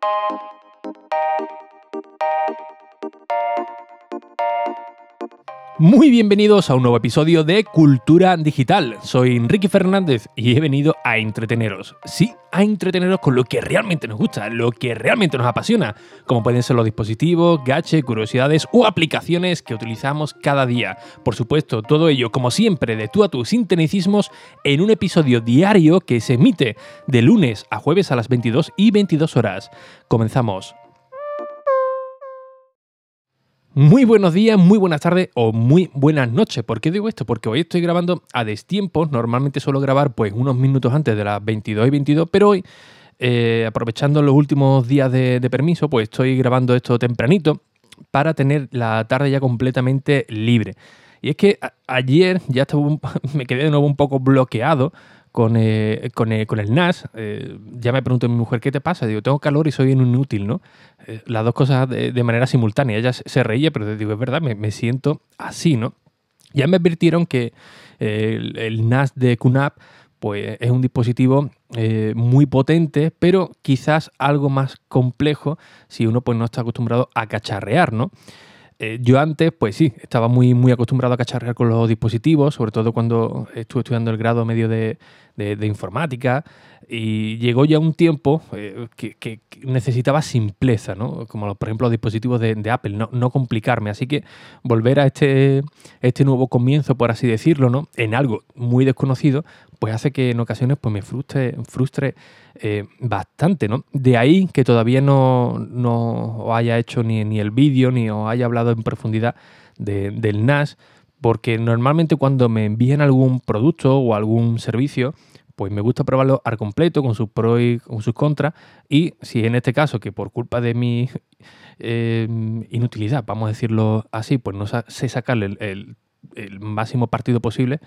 Thank you. Muy bienvenidos a un nuevo episodio de Cultura Digital. Soy Enrique Fernández y he venido a entreteneros. Sí, a entreteneros con lo que realmente nos gusta, lo que realmente nos apasiona, como pueden ser los dispositivos, gaches, curiosidades o aplicaciones que utilizamos cada día. Por supuesto, todo ello, como siempre, de tú a tus sin en un episodio diario que se emite de lunes a jueves a las 22 y 22 horas. Comenzamos. Muy buenos días, muy buenas tardes o muy buenas noches. ¿Por qué digo esto? Porque hoy estoy grabando a destiempo. Normalmente suelo grabar pues unos minutos antes de las 22 y 22, pero hoy, eh, aprovechando los últimos días de, permiso, pues estoy grabando esto tempranito para tener la tarde ya completamente libre. Y es que ayer ya me quedé de nuevo un poco bloqueado con, eh, con, eh, con, el NAS, eh, ya me preguntó mi mujer, ¿qué te pasa? Digo, tengo calor y soy inútil, ¿no? las dos cosas de, manera simultánea. Ella se reía, pero digo, es verdad, me, siento así, ¿no? Ya me advirtieron que el, NAS de QNAP pues, es un dispositivo muy potente, pero quizás algo más complejo si uno pues, no está acostumbrado a cacharrear, ¿no? Eh, yo antes, pues sí, estaba muy, muy acostumbrado a cacharrear con los dispositivos, sobre todo cuando estuve estudiando el grado medio de, de, informática y llegó ya un tiempo eh, que, necesitaba simpleza, ¿no? como por ejemplo los dispositivos de, Apple, no, no, complicarme. Así que volver a este, este nuevo comienzo, por así decirlo, ¿no? en algo muy desconocido, pues hace que en ocasiones pues, me frustre, frustre eh, bastante. ¿no? De ahí que todavía no, no haya hecho ni, ni el vídeo ni os haya hablado en profundidad del NAS porque normalmente cuando me envían algún producto o algún servicio, pues me gusta probarlo al completo, con sus pros y con sus contras. Y si en este caso, que por culpa de mi eh, inutilidad, vamos a decirlo así, pues no sé sacarle el, máximo partido posible,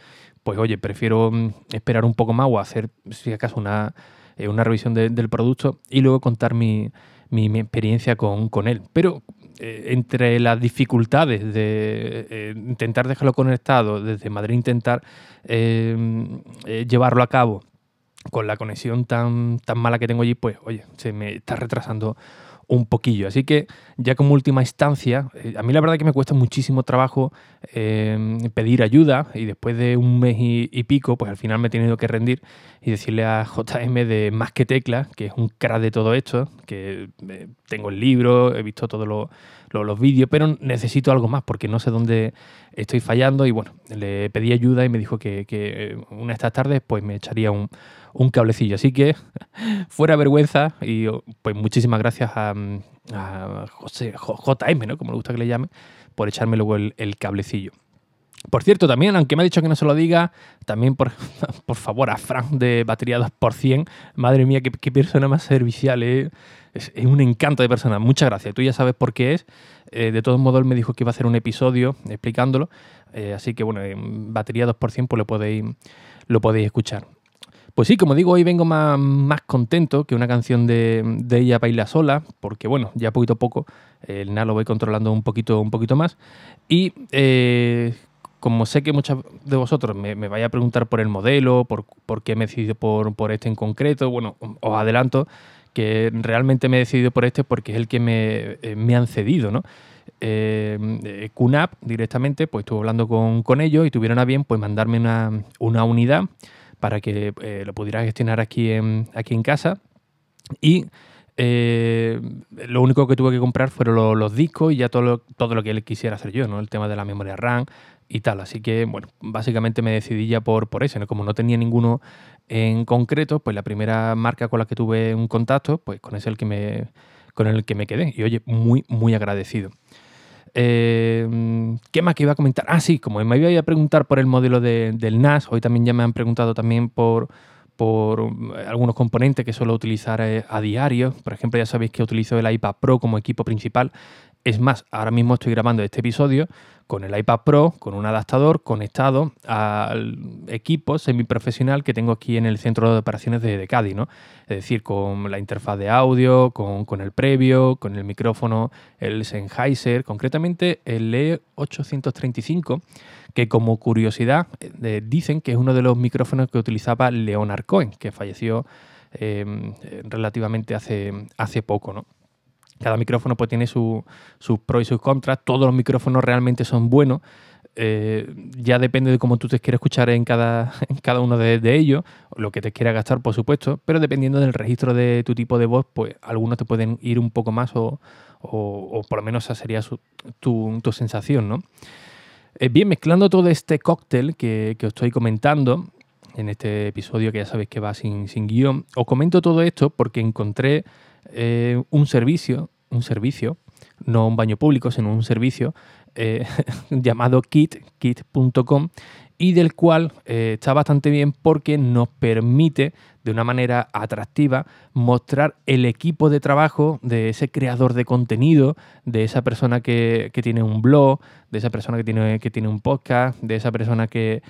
pues oye, prefiero mm, esperar un poco más o hacer, si acaso, una, eh, una revisión del producto y luego contar mi, mi, experiencia con, con, él. Pero eh, entre las dificultades de eh, intentar dejarlo conectado, desde Madrid intentar llevarlo a cabo con la conexión tan, tan mala que tengo allí, pues oye, se me está retrasando un poquillo. Así que ya como última instancia, eh, a mí la verdad que me cuesta muchísimo trabajo em, pedir ayuda y después de un mes y, pico, pues al final me he tenido que rendir y decirle a JM de Más que Tecla, que es un crack de todo esto, que eh, tengo el libro, he visto todos los vídeos, pero necesito algo más porque no sé dónde estoy fallando y bueno, le pedí ayuda y me dijo que, una de estas tardes pues me echaría un un cablecillo. Así que, fuera vergüenza, y pues muchísimas gracias a, José, JM, ¿no? Como le gusta que le llame, por echarme luego el, cablecillo. Por cierto, también, aunque me ha dicho que no se lo diga, también por, por favor a Frank de Batería 2%. Madre mía, qué, persona más servicial. ¿eh? Es, un encanto de persona. Muchas gracias. Tú ya sabes por qué es. Eh, de todos modos, él me dijo que iba a hacer un episodio explicándolo. Eh, así que, bueno, en Batería 2% pues lo podéis, lo podéis escuchar. Pues sí, como digo, hoy vengo más, más contento que una canción de, de, ella baila sola, porque bueno, ya poquito a poco el NAS lo voy controlando un poquito, un poquito más. Y eh, como sé que muchos de vosotros me, me a preguntar por el modelo, por, por qué me he decidido por, por este en concreto, bueno, os adelanto que realmente me he decidido por este porque es el que me, eh, me han cedido, ¿no? Eh, directamente, pues estuve hablando con, con, ellos y tuvieron a bien pues mandarme una, una unidad para que eh, lo pudiera gestionar aquí en, aquí en casa. Y eh, lo único que tuve que comprar fueron los, discos y ya todo lo, todo lo que él quisiera hacer yo, ¿no? El tema de la memoria RAM y tal. Así que, bueno, básicamente me decidí ya por, por eso. Como no tenía ninguno en concreto, pues la primera marca con la que tuve un contacto, pues con ese el que me, con el que me quedé. Y oye, muy, muy agradecido. Eh, ¿Qué más que iba a comentar? Ah, sí, como me iba a preguntar por el modelo del NAS, hoy también ya me han preguntado también por, por eh, algunos componentes que suelo utilizar eh, a diario. Por ejemplo, ya sabéis que utilizo el iPad Pro como equipo principal Es más, ahora mismo estoy grabando este episodio con el iPad Pro, con un adaptador conectado al equipo semiprofesional que tengo aquí en el centro de operaciones de, Cádiz, ¿no? Es decir, con la interfaz de audio, con, el previo, con el micrófono, el Sennheiser, concretamente el E835, que como curiosidad eh, dicen que es uno de los micrófonos que utilizaba Leonard Cohen, que falleció eh, relativamente hace, hace poco, ¿no? Cada micrófono pues, tiene sus pros y sus contras. Todos los micrófonos realmente son buenos. Eh, ya depende de cómo tú te quieras escuchar en cada, en cada uno de, ellos, lo que te quiera gastar, por supuesto, pero dependiendo del registro de tu tipo de voz, pues algunos te pueden ir un poco más o, por lo menos esa sería tu, sensación, ¿no? Eh, bien, mezclando todo este cóctel que, os estoy comentando en este episodio que ya sabéis que va sin, sin guion, os comento todo esto porque encontré eh, un servicio, un servicio, no un baño público, sino un servicio eh, llamado Kit, kit.com, y del cual eh, está bastante bien porque nos permite de una manera atractiva mostrar el equipo de trabajo de ese creador de contenido, de esa persona que, tiene un blog, de esa persona que tiene, que tiene un podcast, de esa persona que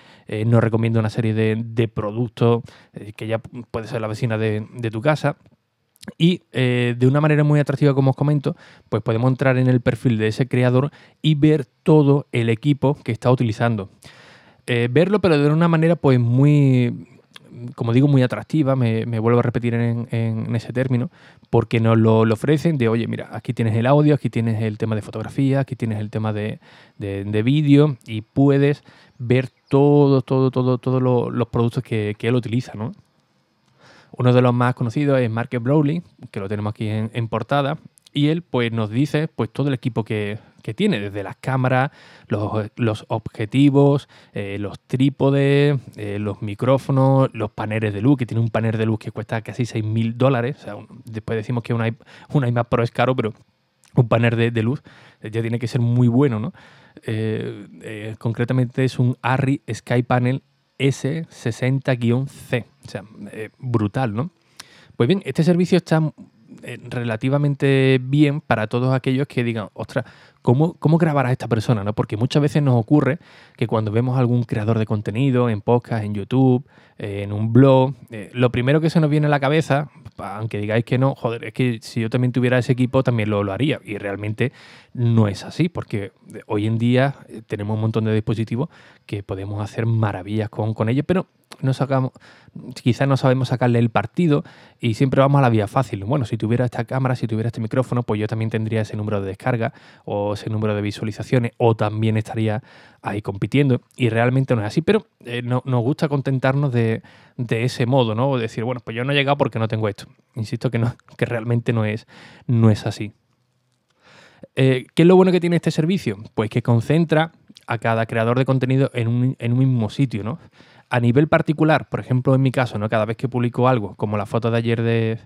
nos recomienda una serie de, productos que ya puede ser la vecina de tu casa. Y eh, de una manera muy atractiva, como os comento, pues podemos entrar en el perfil de ese creador y ver todo el equipo que está utilizando. Eh, verlo, pero de una manera pues muy, como digo, muy atractiva, me, vuelvo a repetir en, ese término, porque nos lo, ofrecen de, oye, mira, aquí tienes el audio, aquí tienes el tema de fotografía, aquí tienes el tema de, vídeo y puedes ver todo, todo, todo, todos los productos que, que él utiliza, ¿no? Uno de los más conocidos es Mark Browley, que lo tenemos aquí en, portada, y él pues, nos dice pues, todo el equipo que, tiene, desde las cámaras, los, objetivos, eh, los trípodes, eh, los micrófonos, los paneles de luz, que tiene un panel de luz que cuesta casi 6.000 dólares. O sea, después decimos que un iMac Pro es caro, pero un panel de, luz ya tiene que ser muy bueno, ¿no? Eh, concretamente es un Arri Sky Panel S60-C. O sea, eh, brutal, ¿no? Pues bien, este servicio está eh, relativamente bien para todos aquellos que digan, ostras, ¿cómo, cómo grabar a esta persona? ¿no? Porque muchas veces nos ocurre que cuando vemos algún creador de contenido en podcast, en YouTube, eh, en un blog, lo primero que se nos viene a la cabeza, aunque digáis que no, joder, es que si yo también tuviera ese equipo también lo, lo haría. Y realmente no es así, porque hoy en día tenemos un montón de dispositivos que podemos hacer maravillas con, con ellos, pero no sacamos, quizás no sabemos sacarle el partido y siempre vamos a la vía fácil. Bueno, si tuviera esta cámara, si tuviera este micrófono, pues yo también tendría ese número de descarga o ese número de visualizaciones o también estaría ahí compitiendo y realmente no es así, pero eh, no, nos gusta contentarnos de, ese modo, ¿no? Decir, bueno, pues yo no he llegado porque no tengo esto. Insisto que, no, que realmente no es, no es así. Eh, ¿Qué es lo bueno que tiene este servicio? Pues que concentra a cada creador de contenido en un, en un mismo sitio, ¿no? A nivel particular, por ejemplo, en mi caso, ¿no? cada vez que publico algo, como la foto de ayer de,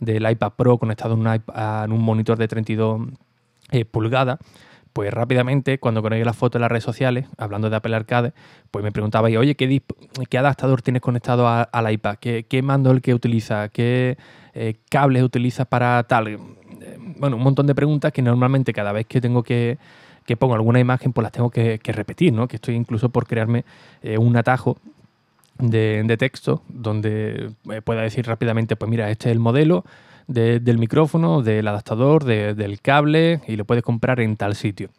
del iPad Pro conectado en un, en un monitor de 32 eh, pulgadas, pues rápidamente, cuando conecté la foto en las redes sociales, hablando de Apple Arcade, pues me preguntaba, oye, ¿qué, qué adaptador tienes conectado al iPad? ¿Qué, ¿Qué, mando el que utiliza? ¿Qué eh, cables utilizas para tal? Eh, bueno, un montón de preguntas que normalmente cada vez que tengo que, que pongo alguna imagen, pues las tengo que, repetir, ¿no? Que estoy incluso por crearme un atajo de, texto donde pueda decir rápidamente, pues mira, este es el modelo del micrófono, del adaptador, del cable y lo puedes comprar en tal sitio.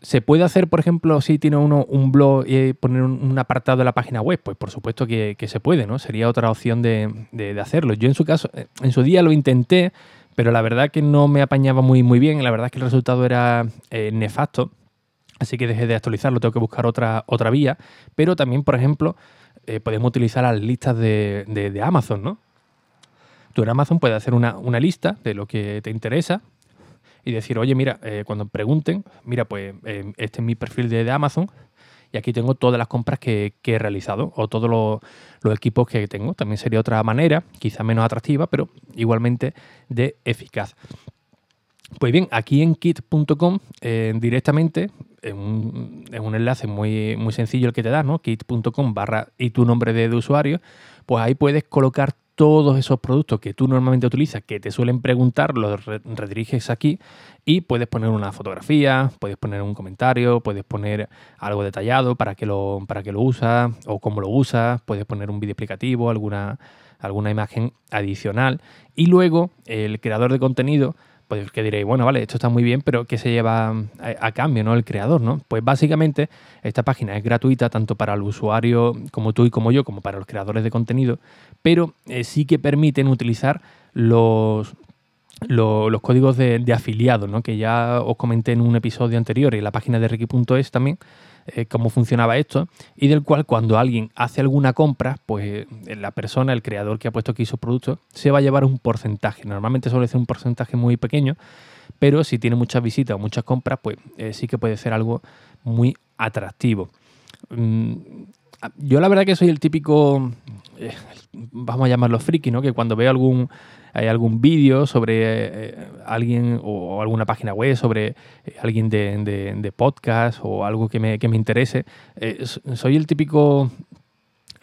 ¿Se puede hacer, por ejemplo, si tiene uno un blog y poner un, apartado de la página web? Pues por supuesto que, se puede, ¿no? Sería otra opción de, hacerlo. Yo en su caso, eh, en su día lo intenté, pero la verdad que no me apañaba muy, muy bien. La verdad es que el resultado era eh, nefasto. Así que dejé de actualizarlo, tengo que buscar otra, otra vía. Pero también, por ejemplo, eh, podemos utilizar las listas de, Amazon, ¿no? En Amazon puedes hacer una, lista de lo que te interesa y decir, oye, mira, eh, cuando pregunten, mira, pues eh, este es mi perfil de, Amazon y aquí tengo todas las compras que, he realizado o todos los, equipos que tengo. También sería otra manera, quizá menos atractiva, pero igualmente de eficaz. Pues bien, aquí en kit.com directamente es un, enlace muy, muy sencillo el que te da, ¿no? kit.com barra y tu nombre de, usuario, pues ahí puedes colocar todos esos productos que tú normalmente utilizas, que te suelen preguntar, los rediriges aquí y puedes poner una fotografía, puedes poner un comentario, puedes poner algo detallado para que lo, para que lo usas o cómo lo usas, puedes poner un vídeo explicativo, alguna, alguna imagen adicional. Y luego el creador de contenido pues que diréis, bueno, vale, esto está muy bien, pero ¿qué se lleva a, cambio, no? El creador, ¿no? Pues básicamente esta página es gratuita tanto para el usuario como tú y como yo, como para los creadores de contenido, pero eh, sí que permiten utilizar los, los, códigos de, de afiliados, ¿no? Que ya os comenté en un episodio anterior y la página de Ricky.es también, eh, cómo funcionaba esto y del cual cuando alguien hace alguna compra, pues eh, la persona, el creador que ha puesto aquí su producto, se va a llevar un porcentaje. Normalmente suele ser un porcentaje muy pequeño, pero si tiene muchas visitas o muchas compras, pues eh, sí que puede ser algo muy atractivo. Mm, yo la verdad que soy el típico, vamos a llamarlo friki, ¿no? Que cuando veo algún hay algún vídeo sobre eh, alguien o alguna página web sobre eh, alguien de, podcast o algo que me, interese, eh, soy el típico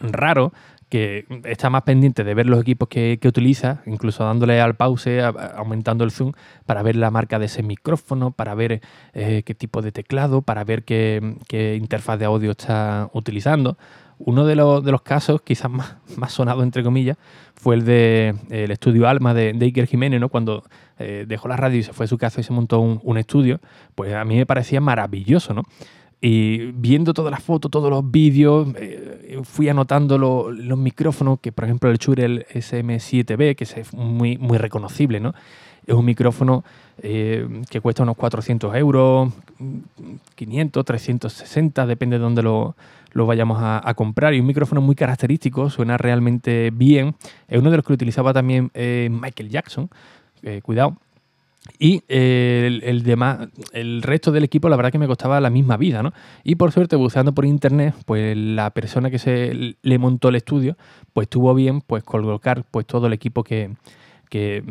raro que está más pendiente de ver los equipos que, utiliza, incluso dándole al pause, aumentando el zoom, para ver la marca de ese micrófono, para ver qué tipo de teclado, para ver qué, qué interfaz de audio está utilizando. Uno de los, de los casos, quizás más, más sonado entre comillas, fue el de el estudio Alma de, de Iker Jiménez, ¿no? Cuando eh, dejó la radio y se fue a su casa y se montó un, estudio, pues a mí me parecía maravilloso, ¿no? Y viendo todas las fotos, todos los vídeos, eh, fui anotando los micrófonos, que por ejemplo el Shure el SM7B, que es muy, muy reconocible, ¿no? Es un micrófono eh, que cuesta unos 400 euros, 500, 360, depende de dónde lo, lo vayamos a, comprar. Y un micrófono muy característico, suena realmente bien. Es uno de los que utilizaba también eh, Michael Jackson. Cuidado. Y el, el, demás, el resto del equipo, la verdad que me costaba la misma vida, ¿no? Y por suerte, buscando por internet, pues la persona que se le montó el estudio, pues tuvo bien pues colocar pues todo el equipo que, que,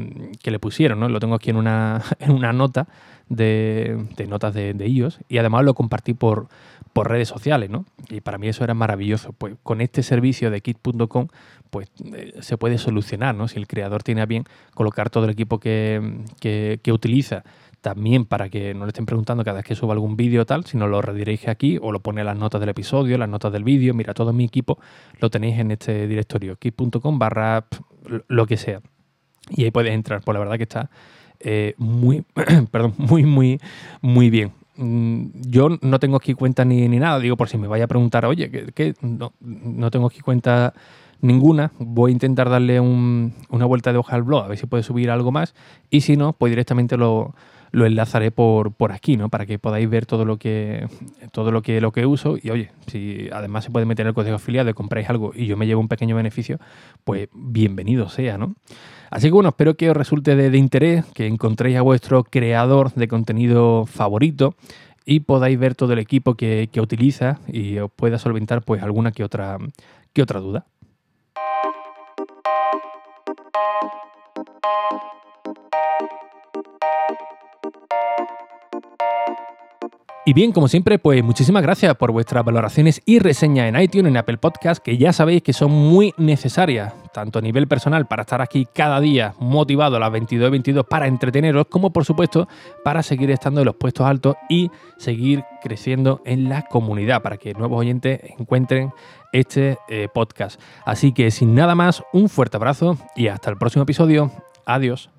le pusieron, ¿no? Lo tengo aquí en una, en una nota de, notas de, de, iOS y además lo compartí por, por redes sociales, ¿no? Y para mí eso era maravilloso. Pues con este servicio de kit.com, pues eh, se puede solucionar, ¿no? Si el creador tiene a bien colocar todo el equipo que, que, utiliza también para que no le estén preguntando cada vez que suba algún vídeo o tal, sino lo redirige aquí o lo pone en las notas del episodio, las notas del vídeo, mira, todo mi equipo lo tenéis en este directorio, kit.com barra lo que sea. Y ahí puedes entrar, pues la verdad que está eh, muy, perdón, muy, muy, muy bien. Mm, yo no tengo aquí cuenta ni, ni, nada, digo por si me vaya a preguntar, oye, ¿qué, No, no, tengo aquí cuenta ninguna, voy a intentar darle una vuelta de hoja al blog, a ver si puede subir algo más, y si no, pues directamente lo, lo enlazaré por, por aquí, ¿no? Para que podáis ver todo lo que todo lo que lo que uso. Y oye, si además se puede meter el código afiliado y compráis algo y yo me llevo un pequeño beneficio, pues bienvenido sea, ¿no? Así que bueno, espero que os resulte de, interés, que encontréis a vuestro creador de contenido favorito y podáis ver todo el equipo que, que utiliza y os pueda solventar pues alguna que otra, que otra duda. Y bien, como siempre, pues muchísimas gracias por vuestras valoraciones y reseñas en iTunes, en Apple Podcast, que ya sabéis que son muy necesarias, tanto a nivel personal para estar aquí cada día motivado a las 22 22 para entreteneros, como por supuesto para seguir estando en los puestos altos y seguir creciendo en la comunidad, para que nuevos oyentes encuentren este eh, podcast. Así que sin nada más, un fuerte abrazo y hasta el próximo episodio. Adiós.